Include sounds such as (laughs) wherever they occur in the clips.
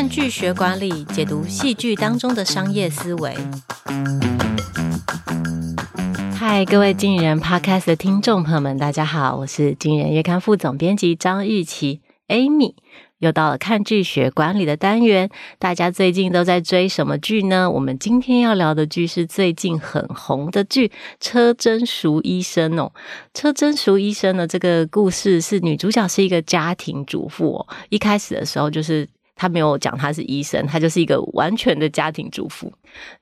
看剧学管理，解读戏剧当中的商业思维。嗨，各位经理人 Podcast 的听众朋友们，大家好，我是金人月刊副总编辑张玉琪 Amy。又到了看剧学管理的单元，大家最近都在追什么剧呢？我们今天要聊的剧是最近很红的剧《车贞淑医生》哦。《车贞淑医生》呢，这个故事是女主角是一个家庭主妇哦。一开始的时候就是他没有讲他是医生，他就是一个完全的家庭主妇，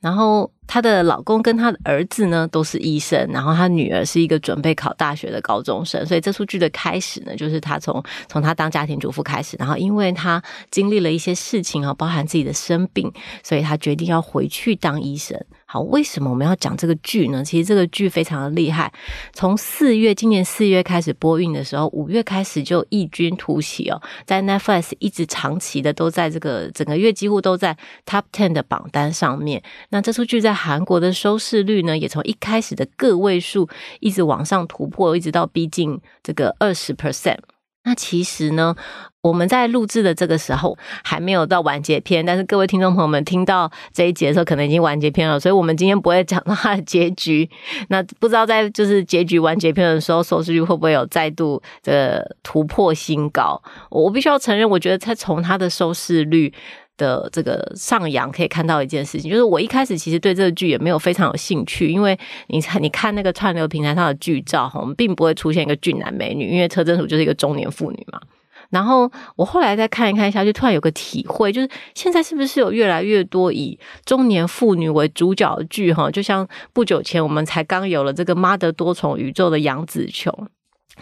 然后。她的老公跟她的儿子呢都是医生，然后她女儿是一个准备考大学的高中生，所以这出剧的开始呢，就是她从从她当家庭主妇开始，然后因为她经历了一些事情啊，包含自己的生病，所以她决定要回去当医生。好，为什么我们要讲这个剧呢？其实这个剧非常的厉害，从四月今年四月开始播映的时候，五月开始就异军突起哦，在 Netflix 一直长期的都在这个整个月几乎都在 Top Ten 的榜单上面。那这出剧在韩国的收视率呢，也从一开始的个位数一直往上突破，一直到逼近这个二十 percent。那其实呢，我们在录制的这个时候还没有到完结篇，但是各位听众朋友们听到这一节的时候，可能已经完结篇了，所以我们今天不会讲到它的结局。(laughs) 那不知道在就是结局完结篇的时候，收视率会不会有再度的突破新高？我必须要承认，我觉得它从它的收视率。的这个上扬可以看到一件事情，就是我一开始其实对这个剧也没有非常有兴趣，因为你看你看那个串流平台上的剧照，我们并不会出现一个俊男美女，因为车贞淑就是一个中年妇女嘛。然后我后来再看一看下去，突然有个体会，就是现在是不是有越来越多以中年妇女为主角的剧？哈，就像不久前我们才刚有了这个《妈的多重宇宙》的杨紫琼。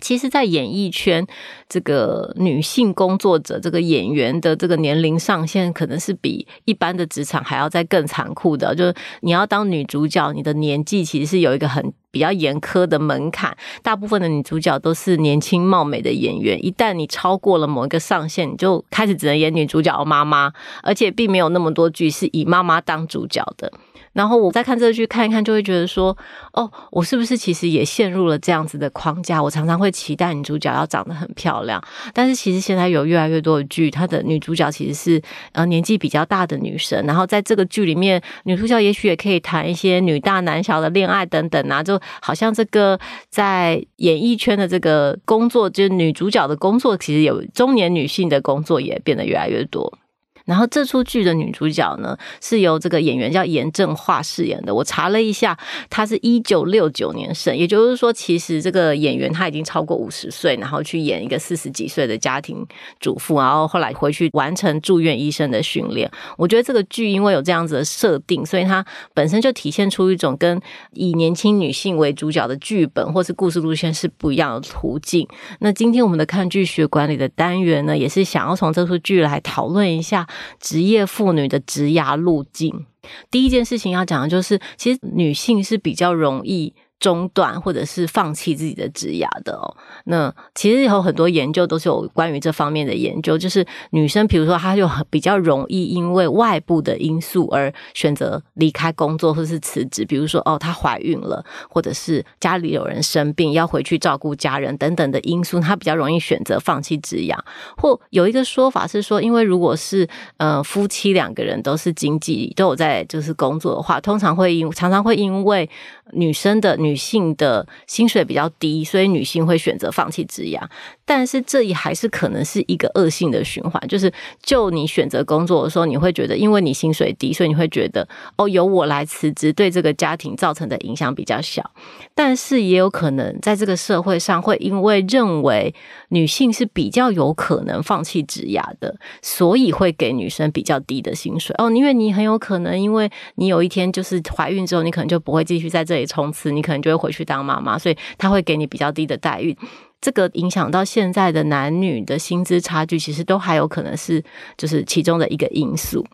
其实，在演艺圈，这个女性工作者，这个演员的这个年龄上限，可能是比一般的职场还要再更残酷的。就是你要当女主角，你的年纪其实是有一个很比较严苛的门槛。大部分的女主角都是年轻貌美的演员，一旦你超过了某一个上限，你就开始只能演女主角妈妈，而且并没有那么多剧是以妈妈当主角的。然后我再看这个剧看一看，就会觉得说，哦，我是不是其实也陷入了这样子的框架？我常常会期待女主角要长得很漂亮，但是其实现在有越来越多的剧，她的女主角其实是呃年纪比较大的女生。然后在这个剧里面，女主角也许也可以谈一些女大男小的恋爱等等啊，就好像这个在演艺圈的这个工作，就是女主角的工作，其实有中年女性的工作也变得越来越多。然后这出剧的女主角呢，是由这个演员叫严正化饰演的。我查了一下，她是一九六九年生，也就是说，其实这个演员她已经超过五十岁，然后去演一个四十几岁的家庭主妇，然后后来回去完成住院医生的训练。我觉得这个剧因为有这样子的设定，所以它本身就体现出一种跟以年轻女性为主角的剧本或是故事路线是不一样的途径。那今天我们的看剧学管理的单元呢，也是想要从这出剧来讨论一下。职业妇女的职涯路径，第一件事情要讲的就是，其实女性是比较容易。中断或者是放弃自己的职涯的哦，那其实有很多研究都是有关于这方面的研究，就是女生，比如说她就比较容易因为外部的因素而选择离开工作或是辞职，比如说哦，她怀孕了，或者是家里有人生病要回去照顾家人等等的因素，她比较容易选择放弃职涯。或有一个说法是说，因为如果是呃夫妻两个人都是经济都有在就是工作的话，通常会因常常会因为女生的女性的薪水比较低，所以女性会选择放弃职涯。但是这也还是可能是一个恶性的循环，就是就你选择工作的时候，你会觉得因为你薪水低，所以你会觉得哦，由我来辞职，对这个家庭造成的影响比较小。但是也有可能在这个社会上，会因为认为女性是比较有可能放弃职涯的，所以会给女生比较低的薪水哦。因为你很有可能，因为你有一天就是怀孕之后，你可能就不会继续在这里冲刺，你可能就会回去当妈妈，所以他会给你比较低的待遇。这个影响到现在的男女的薪资差距，其实都还有可能是就是其中的一个因素。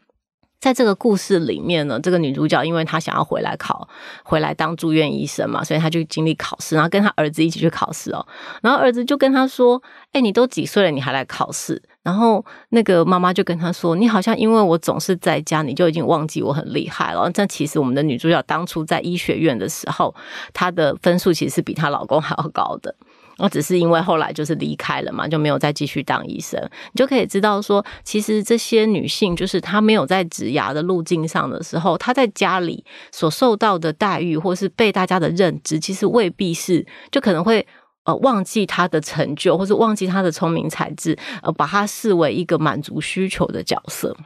在这个故事里面呢，这个女主角因为她想要回来考，回来当住院医生嘛，所以她就经历考试，然后跟她儿子一起去考试哦。然后儿子就跟她说：“哎，你都几岁了，你还来考试？”然后那个妈妈就跟她说：“你好像因为我总是在家，你就已经忘记我很厉害了。”但其实我们的女主角当初在医学院的时候，她的分数其实是比她老公还要高的。我只是因为后来就是离开了嘛，就没有再继续当医生。你就可以知道说，其实这些女性就是她没有在职牙的路径上的时候，她在家里所受到的待遇，或是被大家的认知，其实未必是，就可能会呃忘记她的成就，或是忘记她的聪明才智，呃，把她视为一个满足需求的角色。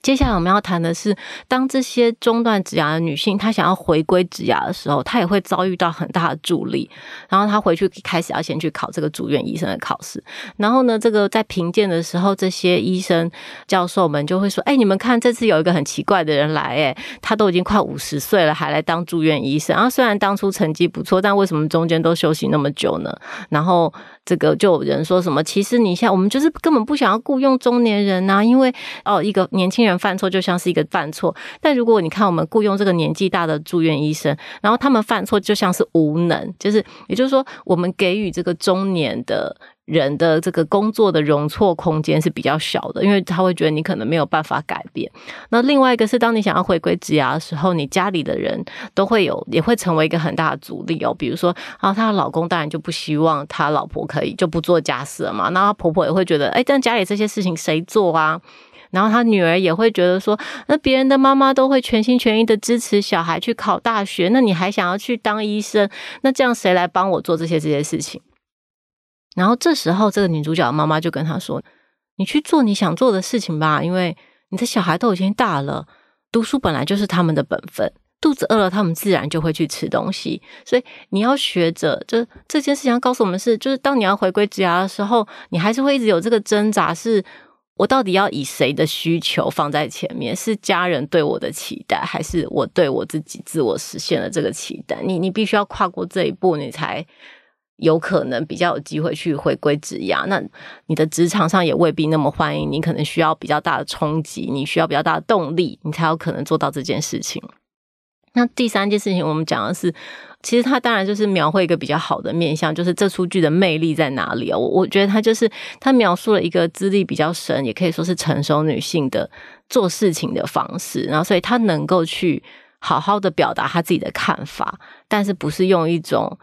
接下来我们要谈的是，当这些中断职涯的女性，她想要回归职涯的时候，她也会遭遇到很大的阻力。然后她回去开始要先去考这个住院医生的考试。然后呢，这个在评鉴的时候，这些医生教授们就会说：“哎，你们看，这次有一个很奇怪的人来，哎，他都已经快五十岁了，还来当住院医生。然后虽然当初成绩不错，但为什么中间都休息那么久呢？”然后这个就有人说什么：“其实你现在我们就是根本不想要雇佣中年人呐，因为哦，一个年轻人犯错就像是一个犯错，但如果你看我们雇佣这个年纪大的住院医生，然后他们犯错就像是无能，就是也就是说，我们给予这个中年的人的这个工作的容错空间是比较小的，因为他会觉得你可能没有办法改变。那另外一个是，当你想要回归职涯的时候，你家里的人都会有也会成为一个很大的阻力哦。比如说，啊，她的老公当然就不希望他老婆可以就不做家事了嘛，那她婆婆也会觉得，哎，但家里这些事情谁做啊？然后他女儿也会觉得说，那别人的妈妈都会全心全意的支持小孩去考大学，那你还想要去当医生？那这样谁来帮我做这些这些事情？然后这时候，这个女主角的妈妈就跟她说：“你去做你想做的事情吧，因为你的小孩都已经大了，读书本来就是他们的本分，肚子饿了，他们自然就会去吃东西。所以你要学着，就这件事情要告诉我们是，就是当你要回归职涯的时候，你还是会一直有这个挣扎是。”我到底要以谁的需求放在前面？是家人对我的期待，还是我对我自己自我实现了这个期待？你你必须要跨过这一步，你才有可能比较有机会去回归职涯。那你的职场上也未必那么欢迎你，可能需要比较大的冲击，你需要比较大的动力，你才有可能做到这件事情。那第三件事情，我们讲的是。其实他当然就是描绘一个比较好的面相，就是这出剧的魅力在哪里啊？我我觉得他就是他描述了一个资历比较深，也可以说是成熟女性的做事情的方式，然后所以他能够去好好的表达他自己的看法，但是不是用一种。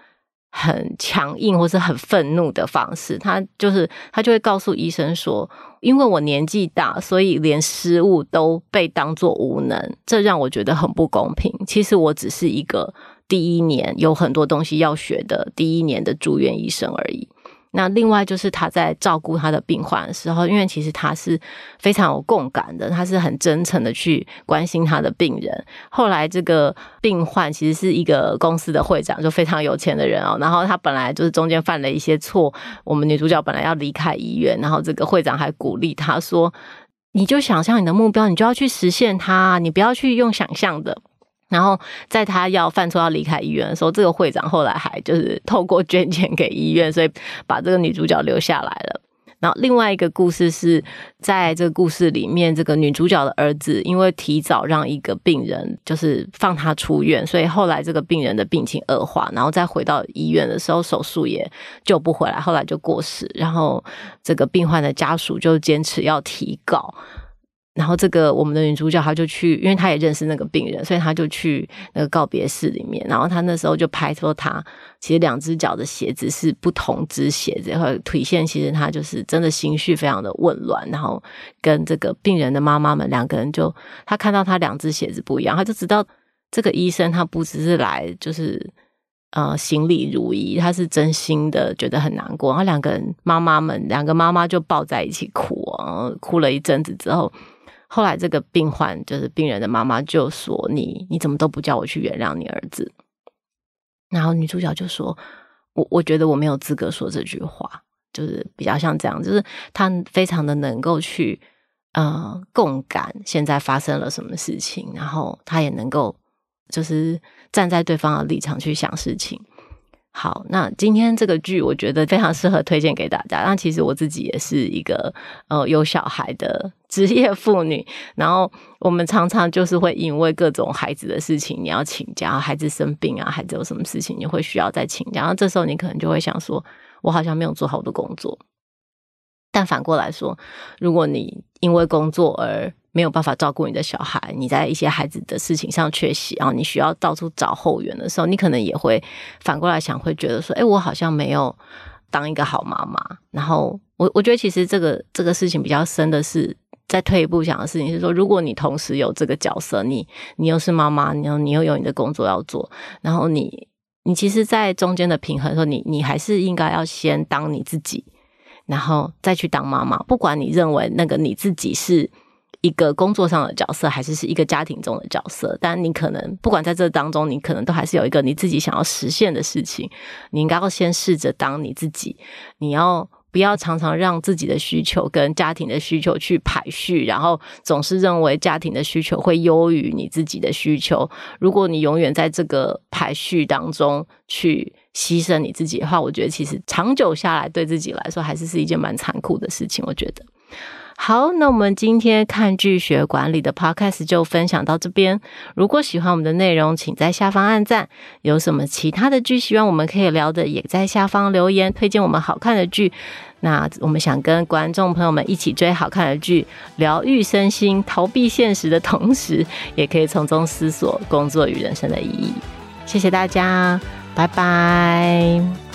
很强硬或是很愤怒的方式，他就是他就会告诉医生说：“因为我年纪大，所以连失误都被当作无能，这让我觉得很不公平。其实我只是一个第一年有很多东西要学的第一年的住院医生而已。”那另外就是他在照顾他的病患的时候，因为其实他是非常有共感的，他是很真诚的去关心他的病人。后来这个病患其实是一个公司的会长，就非常有钱的人哦。然后他本来就是中间犯了一些错，我们女主角本来要离开医院，然后这个会长还鼓励他说：“你就想象你的目标，你就要去实现它，你不要去用想象的。”然后在他要犯错要离开医院的时候，这个会长后来还就是透过捐钱给医院，所以把这个女主角留下来了。然后另外一个故事是在这个故事里面，这个女主角的儿子因为提早让一个病人就是放他出院，所以后来这个病人的病情恶化，然后再回到医院的时候手术也救不回来，后来就过世。然后这个病患的家属就坚持要提告。然后这个我们的女主角她就去，因为她也认识那个病人，所以她就去那个告别室里面。然后她那时候就拍说，她其实两只脚的鞋子是不同只鞋子，然后腿线其实她就是真的情绪非常的混乱。然后跟这个病人的妈妈们两个人就，她看到她两只鞋子不一样，她就知道这个医生他不只是来就是呃行礼如仪，他是真心的觉得很难过。然后两个人妈妈们两个妈妈就抱在一起哭啊，哭了一阵子之后。后来，这个病患就是病人的妈妈就说：“你你怎么都不叫我去原谅你儿子？”然后女主角就说：“我我觉得我没有资格说这句话，就是比较像这样，就是她非常的能够去呃共感现在发生了什么事情，然后她也能够就是站在对方的立场去想事情。”好，那今天这个剧我觉得非常适合推荐给大家。那其实我自己也是一个呃有小孩的 (laughs) 职业妇女，然后我们常常就是会因为各种孩子的事情，你要请假，孩子生病啊，孩子有什么事情，你会需要再请假。然后这时候你可能就会想说，我好像没有做好我的工作。但反过来说，如果你因为工作而没有办法照顾你的小孩，你在一些孩子的事情上缺席，然后你需要到处找后援的时候，你可能也会反过来想，会觉得说，哎，我好像没有当一个好妈妈。然后我我觉得其实这个这个事情比较深的是，再退一步想的事情是说，如果你同时有这个角色，你你又是妈妈，你又你又有你的工作要做，然后你你其实，在中间的平衡的时候，你你还是应该要先当你自己。然后再去当妈妈，不管你认为那个你自己是一个工作上的角色，还是是一个家庭中的角色，但你可能不管在这当中，你可能都还是有一个你自己想要实现的事情。你应该要先试着当你自己，你要不要常常让自己的需求跟家庭的需求去排序，然后总是认为家庭的需求会优于你自己的需求。如果你永远在这个排序当中去。牺牲你自己的话，我觉得其实长久下来，对自己来说还是是一件蛮残酷的事情。我觉得，好，那我们今天看剧学管理的 Podcast 就分享到这边。如果喜欢我们的内容，请在下方按赞。有什么其他的剧希望我们可以聊的，也在下方留言推荐我们好看的剧。那我们想跟观众朋友们一起追好看的剧，疗愈身心，逃避现实的同时，也可以从中思索工作与人生的意义。谢谢大家。拜拜。